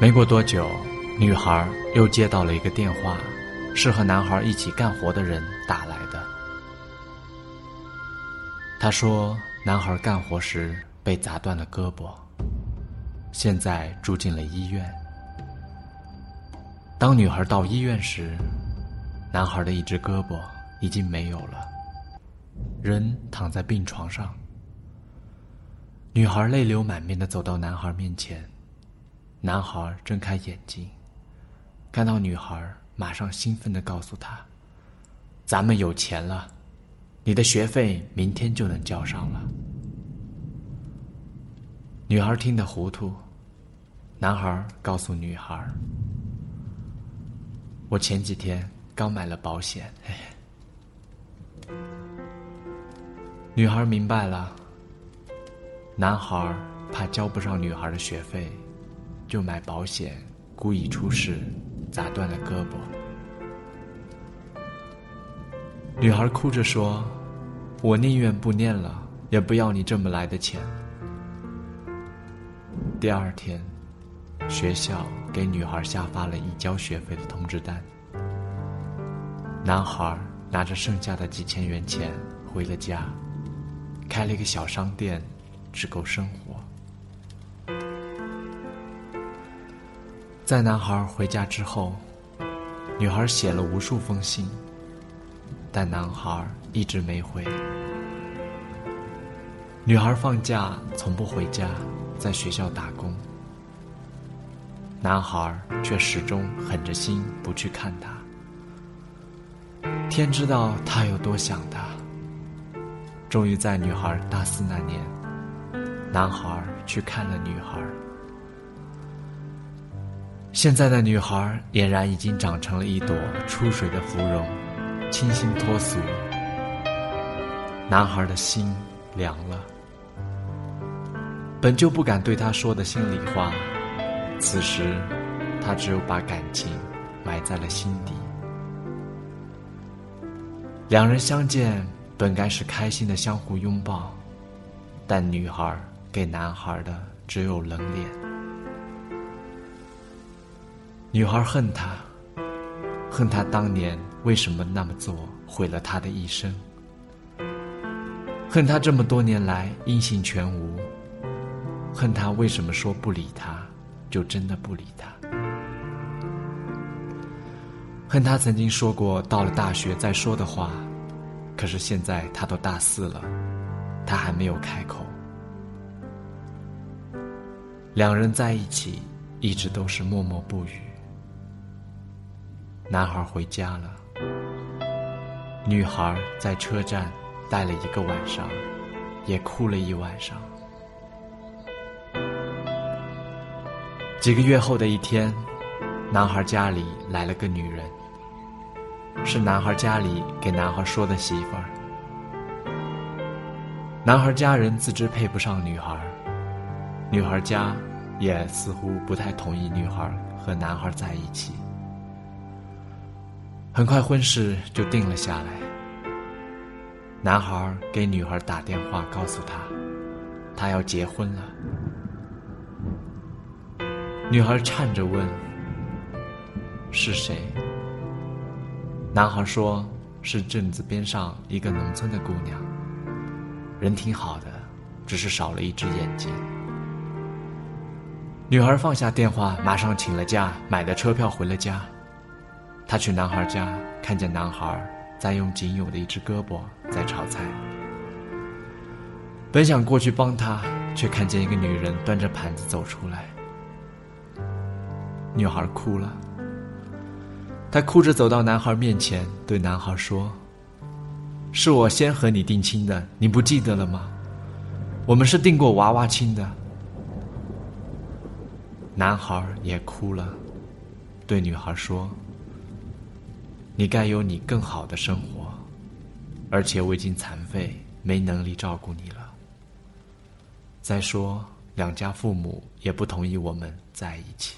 没过多久，女孩又接到了一个电话，是和男孩一起干活的人打来的。他说，男孩干活时被砸断了胳膊，现在住进了医院。当女孩到医院时，男孩的一只胳膊已经没有了，人躺在病床上。女孩泪流满面的走到男孩面前。男孩睁开眼睛，看到女孩，马上兴奋的告诉她：“咱们有钱了，你的学费明天就能交上了。”女孩听得糊涂，男孩告诉女孩：“我前几天刚买了保险。”女孩明白了，男孩怕交不上女孩的学费。就买保险，故意出事，砸断了胳膊。女孩哭着说：“我宁愿不念了，也不要你这么来的钱。”第二天，学校给女孩下发了已交学费的通知单。男孩拿着剩下的几千元钱回了家，开了一个小商店，只够生活。在男孩回家之后，女孩写了无数封信，但男孩一直没回。女孩放假从不回家，在学校打工，男孩却始终狠着心不去看她。天知道他有多想她。终于在女孩大四那年，男孩去看了女孩。现在的女孩俨然已经长成了一朵出水的芙蓉，清新脱俗。男孩的心凉了，本就不敢对她说的心里话，此时他只有把感情埋在了心底。两人相见本该是开心的相互拥抱，但女孩给男孩的只有冷脸。女孩恨他，恨他当年为什么那么做，毁了他的一生；恨他这么多年来音信全无；恨他为什么说不理他，就真的不理他；恨他曾经说过到了大学再说的话，可是现在他都大四了，他还没有开口。两人在一起，一直都是默默不语。男孩回家了，女孩在车站待了一个晚上，也哭了一晚上。几个月后的一天，男孩家里来了个女人，是男孩家里给男孩说的媳妇儿。男孩家人自知配不上女孩，女孩家也似乎不太同意女孩和男孩在一起。很快婚事就定了下来。男孩给女孩打电话，告诉她，他要结婚了。女孩颤着问：“是谁？”男孩说：“是镇子边上一个农村的姑娘，人挺好的，只是少了一只眼睛。”女孩放下电话，马上请了假，买了车票回了家。他去男孩家，看见男孩在用仅有的一只胳膊在炒菜。本想过去帮他，却看见一个女人端着盘子走出来。女孩哭了，她哭着走到男孩面前，对男孩说：“是我先和你定亲的，你不记得了吗？我们是定过娃娃亲的。”男孩也哭了，对女孩说。你该有你更好的生活，而且我已经残废，没能力照顾你了。再说，两家父母也不同意我们在一起。